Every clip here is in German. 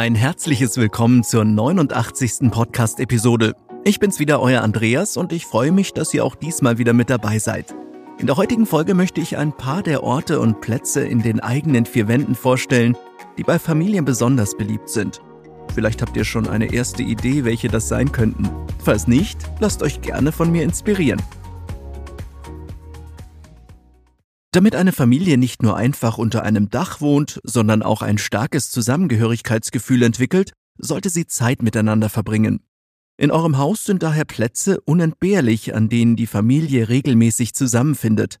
Ein herzliches Willkommen zur 89. Podcast-Episode. Ich bin's wieder, euer Andreas, und ich freue mich, dass ihr auch diesmal wieder mit dabei seid. In der heutigen Folge möchte ich ein paar der Orte und Plätze in den eigenen vier Wänden vorstellen, die bei Familien besonders beliebt sind. Vielleicht habt ihr schon eine erste Idee, welche das sein könnten. Falls nicht, lasst euch gerne von mir inspirieren. Damit eine Familie nicht nur einfach unter einem Dach wohnt, sondern auch ein starkes Zusammengehörigkeitsgefühl entwickelt, sollte sie Zeit miteinander verbringen. In eurem Haus sind daher Plätze unentbehrlich, an denen die Familie regelmäßig zusammenfindet.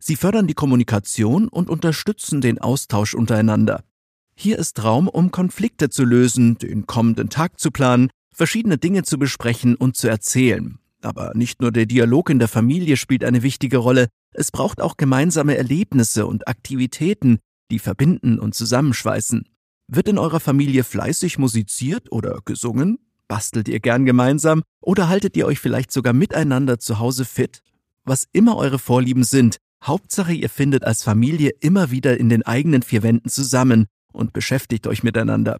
Sie fördern die Kommunikation und unterstützen den Austausch untereinander. Hier ist Raum, um Konflikte zu lösen, den kommenden Tag zu planen, verschiedene Dinge zu besprechen und zu erzählen. Aber nicht nur der Dialog in der Familie spielt eine wichtige Rolle, es braucht auch gemeinsame Erlebnisse und Aktivitäten, die verbinden und zusammenschweißen. Wird in eurer Familie fleißig musiziert oder gesungen? Bastelt ihr gern gemeinsam oder haltet ihr euch vielleicht sogar miteinander zu Hause fit? Was immer eure Vorlieben sind, Hauptsache ihr findet als Familie immer wieder in den eigenen vier Wänden zusammen und beschäftigt euch miteinander.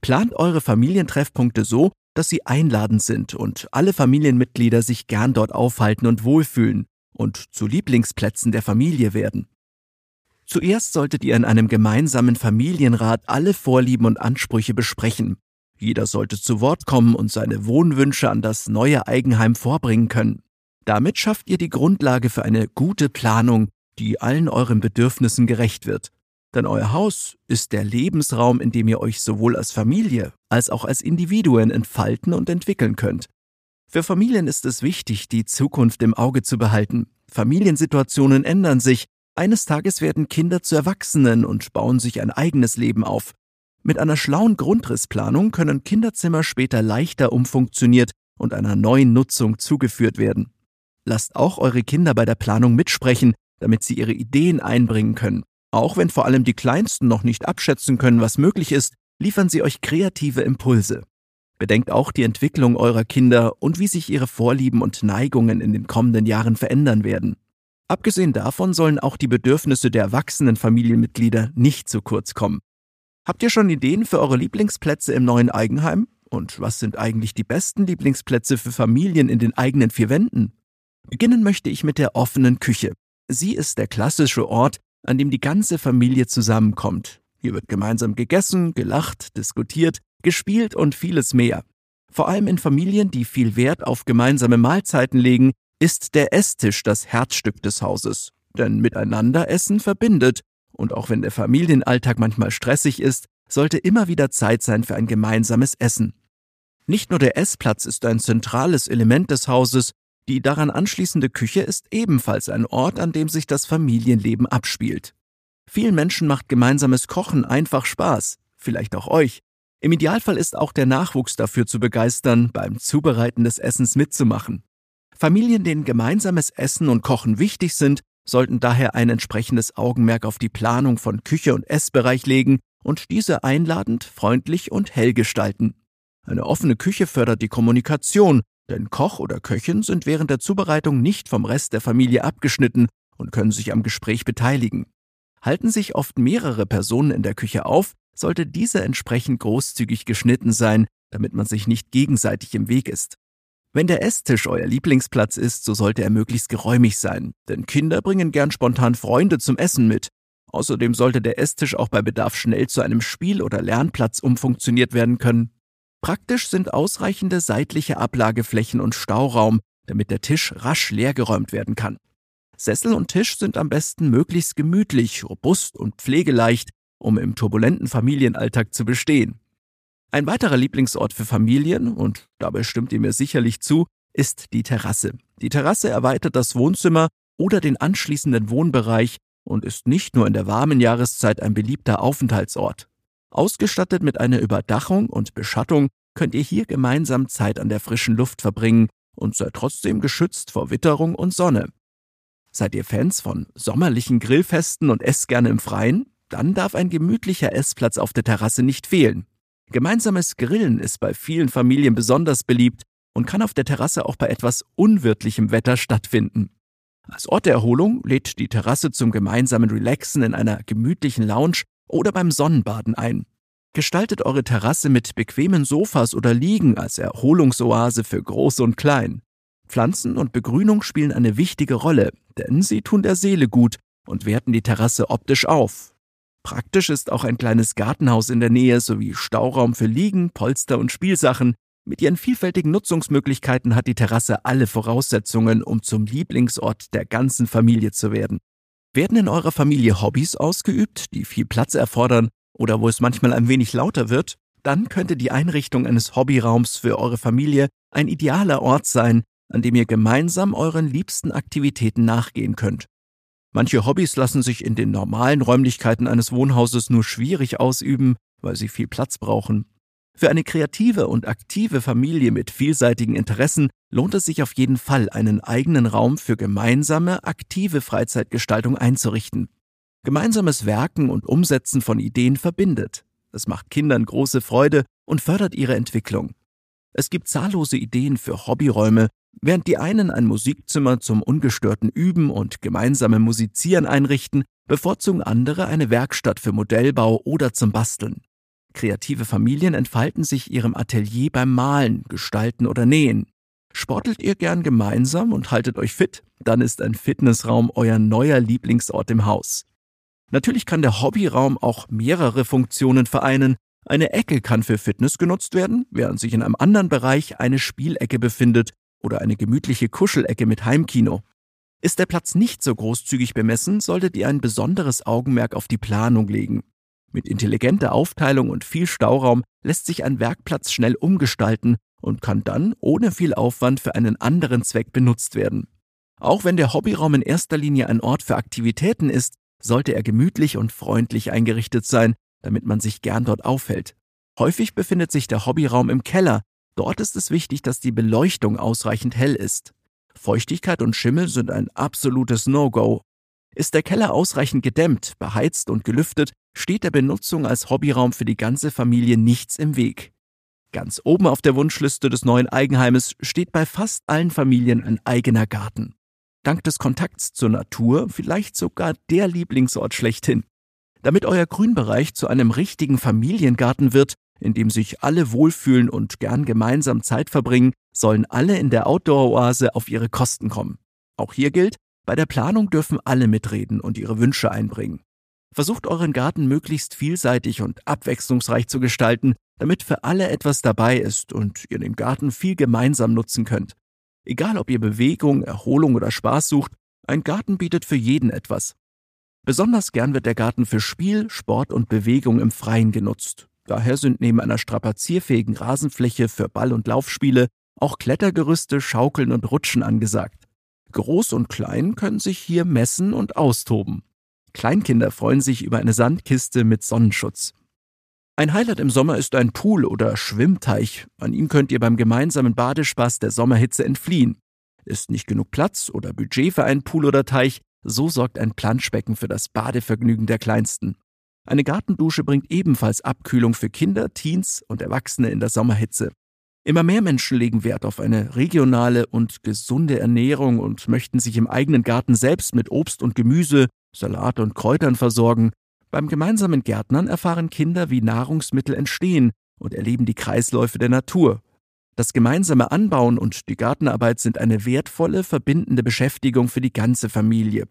Plant eure Familientreffpunkte so, dass sie einladend sind und alle Familienmitglieder sich gern dort aufhalten und wohlfühlen und zu Lieblingsplätzen der Familie werden. Zuerst solltet ihr in einem gemeinsamen Familienrat alle Vorlieben und Ansprüche besprechen. Jeder sollte zu Wort kommen und seine Wohnwünsche an das neue Eigenheim vorbringen können. Damit schafft ihr die Grundlage für eine gute Planung, die allen euren Bedürfnissen gerecht wird. Denn euer Haus ist der Lebensraum, in dem ihr euch sowohl als Familie als auch als Individuen entfalten und entwickeln könnt. Für Familien ist es wichtig, die Zukunft im Auge zu behalten. Familiensituationen ändern sich. Eines Tages werden Kinder zu Erwachsenen und bauen sich ein eigenes Leben auf. Mit einer schlauen Grundrissplanung können Kinderzimmer später leichter umfunktioniert und einer neuen Nutzung zugeführt werden. Lasst auch eure Kinder bei der Planung mitsprechen, damit sie ihre Ideen einbringen können. Auch wenn vor allem die Kleinsten noch nicht abschätzen können, was möglich ist, liefern sie euch kreative Impulse. Bedenkt auch die Entwicklung eurer Kinder und wie sich ihre Vorlieben und Neigungen in den kommenden Jahren verändern werden. Abgesehen davon sollen auch die Bedürfnisse der erwachsenen Familienmitglieder nicht zu kurz kommen. Habt ihr schon Ideen für eure Lieblingsplätze im neuen Eigenheim? Und was sind eigentlich die besten Lieblingsplätze für Familien in den eigenen vier Wänden? Beginnen möchte ich mit der offenen Küche. Sie ist der klassische Ort, an dem die ganze Familie zusammenkommt. Hier wird gemeinsam gegessen, gelacht, diskutiert gespielt und vieles mehr. Vor allem in Familien, die viel Wert auf gemeinsame Mahlzeiten legen, ist der Esstisch das Herzstück des Hauses. Denn miteinander essen verbindet, und auch wenn der Familienalltag manchmal stressig ist, sollte immer wieder Zeit sein für ein gemeinsames Essen. Nicht nur der Essplatz ist ein zentrales Element des Hauses, die daran anschließende Küche ist ebenfalls ein Ort, an dem sich das Familienleben abspielt. Vielen Menschen macht gemeinsames Kochen einfach Spaß, vielleicht auch euch, im Idealfall ist auch der Nachwuchs dafür zu begeistern, beim Zubereiten des Essens mitzumachen. Familien, denen gemeinsames Essen und Kochen wichtig sind, sollten daher ein entsprechendes Augenmerk auf die Planung von Küche und Essbereich legen und diese einladend, freundlich und hell gestalten. Eine offene Küche fördert die Kommunikation, denn Koch oder Köchin sind während der Zubereitung nicht vom Rest der Familie abgeschnitten und können sich am Gespräch beteiligen. Halten sich oft mehrere Personen in der Küche auf, sollte diese entsprechend großzügig geschnitten sein, damit man sich nicht gegenseitig im Weg ist. Wenn der Esstisch euer Lieblingsplatz ist, so sollte er möglichst geräumig sein, denn Kinder bringen gern spontan Freunde zum Essen mit. Außerdem sollte der Esstisch auch bei Bedarf schnell zu einem Spiel- oder Lernplatz umfunktioniert werden können. Praktisch sind ausreichende seitliche Ablageflächen und Stauraum, damit der Tisch rasch leergeräumt werden kann. Sessel und Tisch sind am besten möglichst gemütlich, robust und pflegeleicht, um im turbulenten Familienalltag zu bestehen. Ein weiterer Lieblingsort für Familien, und dabei stimmt ihr mir sicherlich zu, ist die Terrasse. Die Terrasse erweitert das Wohnzimmer oder den anschließenden Wohnbereich und ist nicht nur in der warmen Jahreszeit ein beliebter Aufenthaltsort. Ausgestattet mit einer Überdachung und Beschattung könnt ihr hier gemeinsam Zeit an der frischen Luft verbringen und seid trotzdem geschützt vor Witterung und Sonne. Seid ihr Fans von sommerlichen Grillfesten und esst gerne im Freien? Dann darf ein gemütlicher Essplatz auf der Terrasse nicht fehlen. Gemeinsames Grillen ist bei vielen Familien besonders beliebt und kann auf der Terrasse auch bei etwas unwirtlichem Wetter stattfinden. Als Ort der Erholung lädt die Terrasse zum gemeinsamen Relaxen in einer gemütlichen Lounge oder beim Sonnenbaden ein. Gestaltet eure Terrasse mit bequemen Sofas oder Liegen als Erholungsoase für Groß und Klein. Pflanzen und Begrünung spielen eine wichtige Rolle, denn sie tun der Seele gut und werten die Terrasse optisch auf. Praktisch ist auch ein kleines Gartenhaus in der Nähe sowie Stauraum für Liegen, Polster und Spielsachen. Mit ihren vielfältigen Nutzungsmöglichkeiten hat die Terrasse alle Voraussetzungen, um zum Lieblingsort der ganzen Familie zu werden. Werden in eurer Familie Hobbys ausgeübt, die viel Platz erfordern oder wo es manchmal ein wenig lauter wird, dann könnte die Einrichtung eines Hobbyraums für eure Familie ein idealer Ort sein, an dem ihr gemeinsam euren liebsten Aktivitäten nachgehen könnt. Manche Hobbys lassen sich in den normalen Räumlichkeiten eines Wohnhauses nur schwierig ausüben, weil sie viel Platz brauchen. Für eine kreative und aktive Familie mit vielseitigen Interessen lohnt es sich auf jeden Fall, einen eigenen Raum für gemeinsame, aktive Freizeitgestaltung einzurichten. Gemeinsames Werken und Umsetzen von Ideen verbindet. Es macht Kindern große Freude und fördert ihre Entwicklung. Es gibt zahllose Ideen für Hobbyräume, Während die einen ein Musikzimmer zum ungestörten Üben und gemeinsamen Musizieren einrichten, bevorzugen andere eine Werkstatt für Modellbau oder zum Basteln. Kreative Familien entfalten sich ihrem Atelier beim Malen, Gestalten oder Nähen. Sportelt ihr gern gemeinsam und haltet euch fit, dann ist ein Fitnessraum euer neuer Lieblingsort im Haus. Natürlich kann der Hobbyraum auch mehrere Funktionen vereinen. Eine Ecke kann für Fitness genutzt werden, während sich in einem anderen Bereich eine Spielecke befindet, oder eine gemütliche Kuschelecke mit Heimkino. Ist der Platz nicht so großzügig bemessen, solltet ihr ein besonderes Augenmerk auf die Planung legen. Mit intelligenter Aufteilung und viel Stauraum lässt sich ein Werkplatz schnell umgestalten und kann dann ohne viel Aufwand für einen anderen Zweck benutzt werden. Auch wenn der Hobbyraum in erster Linie ein Ort für Aktivitäten ist, sollte er gemütlich und freundlich eingerichtet sein, damit man sich gern dort aufhält. Häufig befindet sich der Hobbyraum im Keller, Dort ist es wichtig, dass die Beleuchtung ausreichend hell ist. Feuchtigkeit und Schimmel sind ein absolutes No-Go. Ist der Keller ausreichend gedämmt, beheizt und gelüftet, steht der Benutzung als Hobbyraum für die ganze Familie nichts im Weg. Ganz oben auf der Wunschliste des neuen Eigenheimes steht bei fast allen Familien ein eigener Garten. Dank des Kontakts zur Natur vielleicht sogar der Lieblingsort schlechthin. Damit euer Grünbereich zu einem richtigen Familiengarten wird, in dem sich alle wohlfühlen und gern gemeinsam Zeit verbringen, sollen alle in der Outdoor-Oase auf ihre Kosten kommen. Auch hier gilt, bei der Planung dürfen alle mitreden und ihre Wünsche einbringen. Versucht euren Garten möglichst vielseitig und abwechslungsreich zu gestalten, damit für alle etwas dabei ist und ihr den Garten viel gemeinsam nutzen könnt. Egal ob ihr Bewegung, Erholung oder Spaß sucht, ein Garten bietet für jeden etwas. Besonders gern wird der Garten für Spiel, Sport und Bewegung im Freien genutzt. Daher sind neben einer strapazierfähigen Rasenfläche für Ball- und Laufspiele auch Klettergerüste, Schaukeln und Rutschen angesagt. Groß und Klein können sich hier messen und austoben. Kleinkinder freuen sich über eine Sandkiste mit Sonnenschutz. Ein Highlight im Sommer ist ein Pool oder Schwimmteich. An ihm könnt ihr beim gemeinsamen Badespaß der Sommerhitze entfliehen. Ist nicht genug Platz oder Budget für einen Pool oder Teich, so sorgt ein Planschbecken für das Badevergnügen der Kleinsten. Eine Gartendusche bringt ebenfalls Abkühlung für Kinder, Teens und Erwachsene in der Sommerhitze. Immer mehr Menschen legen Wert auf eine regionale und gesunde Ernährung und möchten sich im eigenen Garten selbst mit Obst und Gemüse, Salat und Kräutern versorgen. Beim gemeinsamen Gärtnern erfahren Kinder, wie Nahrungsmittel entstehen und erleben die Kreisläufe der Natur. Das gemeinsame Anbauen und die Gartenarbeit sind eine wertvolle, verbindende Beschäftigung für die ganze Familie.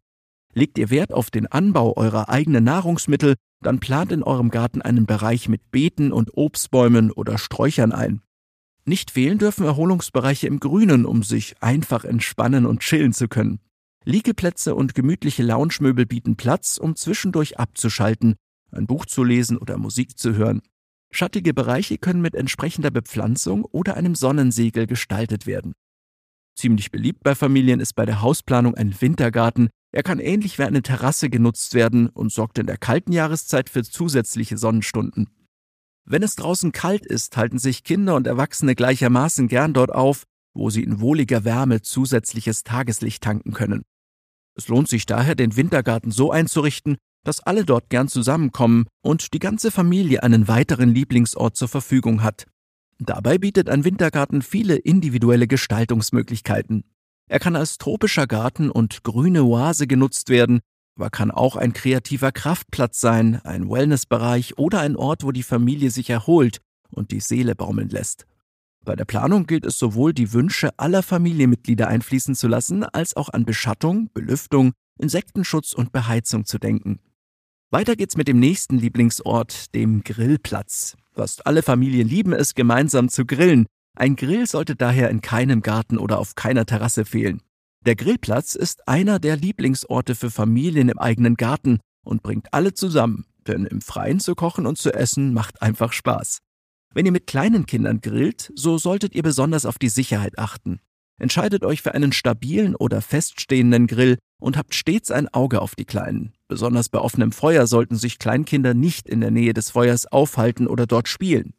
Legt ihr Wert auf den Anbau eurer eigenen Nahrungsmittel, dann plant in eurem Garten einen Bereich mit Beeten und Obstbäumen oder Sträuchern ein. Nicht fehlen dürfen Erholungsbereiche im Grünen, um sich einfach entspannen und chillen zu können. Liegeplätze und gemütliche Loungemöbel bieten Platz, um zwischendurch abzuschalten, ein Buch zu lesen oder Musik zu hören. Schattige Bereiche können mit entsprechender Bepflanzung oder einem Sonnensegel gestaltet werden. Ziemlich beliebt bei Familien ist bei der Hausplanung ein Wintergarten, er kann ähnlich wie eine Terrasse genutzt werden und sorgt in der kalten Jahreszeit für zusätzliche Sonnenstunden. Wenn es draußen kalt ist, halten sich Kinder und Erwachsene gleichermaßen gern dort auf, wo sie in wohliger Wärme zusätzliches Tageslicht tanken können. Es lohnt sich daher, den Wintergarten so einzurichten, dass alle dort gern zusammenkommen und die ganze Familie einen weiteren Lieblingsort zur Verfügung hat. Dabei bietet ein Wintergarten viele individuelle Gestaltungsmöglichkeiten. Er kann als tropischer Garten und grüne Oase genutzt werden, aber kann auch ein kreativer Kraftplatz sein, ein Wellnessbereich oder ein Ort, wo die Familie sich erholt und die Seele baumeln lässt. Bei der Planung gilt es sowohl die Wünsche aller Familienmitglieder einfließen zu lassen, als auch an Beschattung, Belüftung, Insektenschutz und Beheizung zu denken. Weiter geht's mit dem nächsten Lieblingsort, dem Grillplatz. Fast alle Familien lieben es, gemeinsam zu grillen. Ein Grill sollte daher in keinem Garten oder auf keiner Terrasse fehlen. Der Grillplatz ist einer der Lieblingsorte für Familien im eigenen Garten und bringt alle zusammen, denn im Freien zu kochen und zu essen macht einfach Spaß. Wenn ihr mit kleinen Kindern grillt, so solltet ihr besonders auf die Sicherheit achten. Entscheidet euch für einen stabilen oder feststehenden Grill und habt stets ein Auge auf die Kleinen. Besonders bei offenem Feuer sollten sich Kleinkinder nicht in der Nähe des Feuers aufhalten oder dort spielen.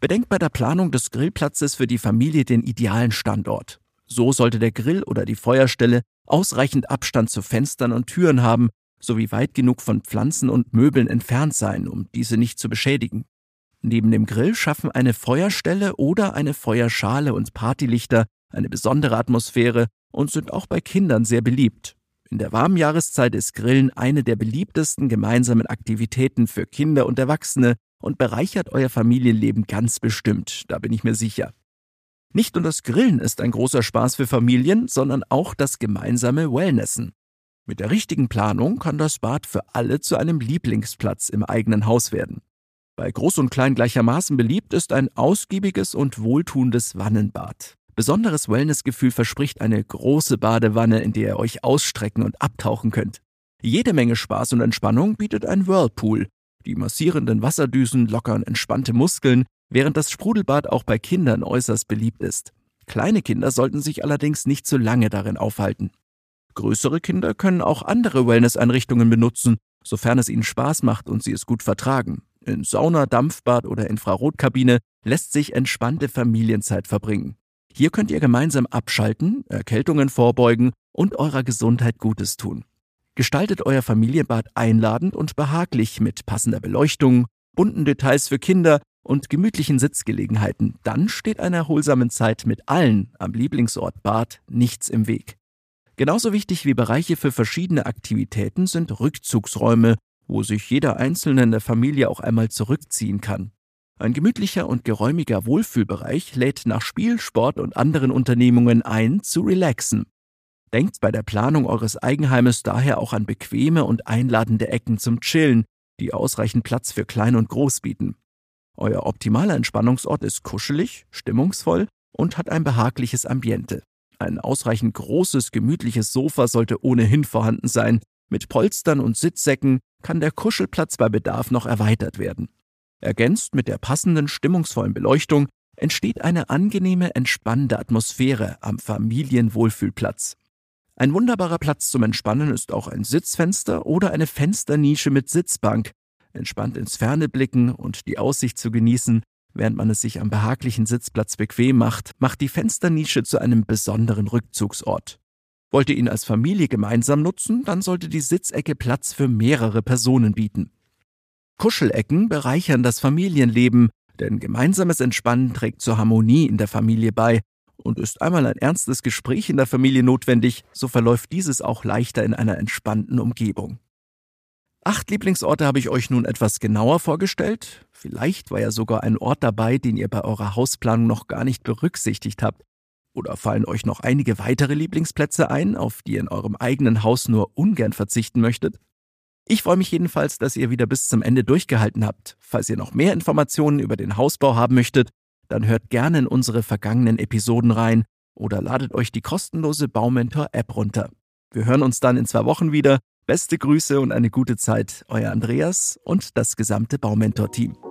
Bedenkt bei der Planung des Grillplatzes für die Familie den idealen Standort. So sollte der Grill oder die Feuerstelle ausreichend Abstand zu Fenstern und Türen haben, sowie weit genug von Pflanzen und Möbeln entfernt sein, um diese nicht zu beschädigen. Neben dem Grill schaffen eine Feuerstelle oder eine Feuerschale und Partylichter eine besondere Atmosphäre und sind auch bei Kindern sehr beliebt. In der warmen Jahreszeit ist Grillen eine der beliebtesten gemeinsamen Aktivitäten für Kinder und Erwachsene und bereichert euer Familienleben ganz bestimmt, da bin ich mir sicher. Nicht nur das Grillen ist ein großer Spaß für Familien, sondern auch das gemeinsame Wellnessen. Mit der richtigen Planung kann das Bad für alle zu einem Lieblingsplatz im eigenen Haus werden. Bei Groß und Klein gleichermaßen beliebt ist ein ausgiebiges und wohltuendes Wannenbad. Besonderes Wellnessgefühl verspricht eine große Badewanne, in der ihr euch ausstrecken und abtauchen könnt. Jede Menge Spaß und Entspannung bietet ein Whirlpool. Die massierenden Wasserdüsen lockern entspannte Muskeln, während das Sprudelbad auch bei Kindern äußerst beliebt ist. Kleine Kinder sollten sich allerdings nicht zu lange darin aufhalten. Größere Kinder können auch andere Wellnesseinrichtungen benutzen, sofern es ihnen Spaß macht und sie es gut vertragen. In Sauna, Dampfbad oder Infrarotkabine lässt sich entspannte Familienzeit verbringen. Hier könnt ihr gemeinsam abschalten, Erkältungen vorbeugen und eurer Gesundheit Gutes tun. Gestaltet euer Familienbad einladend und behaglich mit passender Beleuchtung, bunten Details für Kinder und gemütlichen Sitzgelegenheiten. Dann steht einer erholsamen Zeit mit allen am Lieblingsort Bad nichts im Weg. Genauso wichtig wie Bereiche für verschiedene Aktivitäten sind Rückzugsräume, wo sich jeder Einzelne in der Familie auch einmal zurückziehen kann. Ein gemütlicher und geräumiger Wohlfühlbereich lädt nach Spiel, Sport und anderen Unternehmungen ein, zu relaxen. Denkt bei der Planung eures Eigenheimes daher auch an bequeme und einladende Ecken zum Chillen, die ausreichend Platz für Klein und Groß bieten. Euer optimaler Entspannungsort ist kuschelig, stimmungsvoll und hat ein behagliches Ambiente. Ein ausreichend großes, gemütliches Sofa sollte ohnehin vorhanden sein. Mit Polstern und Sitzsäcken kann der Kuschelplatz bei Bedarf noch erweitert werden. Ergänzt mit der passenden stimmungsvollen Beleuchtung entsteht eine angenehme, entspannende Atmosphäre am Familienwohlfühlplatz. Ein wunderbarer Platz zum Entspannen ist auch ein Sitzfenster oder eine Fensternische mit Sitzbank. Entspannt ins Ferne blicken und die Aussicht zu genießen, während man es sich am behaglichen Sitzplatz bequem macht, macht die Fensternische zu einem besonderen Rückzugsort. Wollt ihr ihn als Familie gemeinsam nutzen, dann sollte die Sitzecke Platz für mehrere Personen bieten. Kuschelecken bereichern das Familienleben, denn gemeinsames Entspannen trägt zur Harmonie in der Familie bei. Und ist einmal ein ernstes Gespräch in der Familie notwendig, so verläuft dieses auch leichter in einer entspannten Umgebung. Acht Lieblingsorte habe ich euch nun etwas genauer vorgestellt. Vielleicht war ja sogar ein Ort dabei, den ihr bei eurer Hausplanung noch gar nicht berücksichtigt habt. Oder fallen euch noch einige weitere Lieblingsplätze ein, auf die ihr in eurem eigenen Haus nur ungern verzichten möchtet? Ich freue mich jedenfalls, dass ihr wieder bis zum Ende durchgehalten habt. Falls ihr noch mehr Informationen über den Hausbau haben möchtet, dann hört gerne in unsere vergangenen Episoden rein oder ladet euch die kostenlose Baumentor-App runter. Wir hören uns dann in zwei Wochen wieder. Beste Grüße und eine gute Zeit, euer Andreas und das gesamte Baumentor-Team.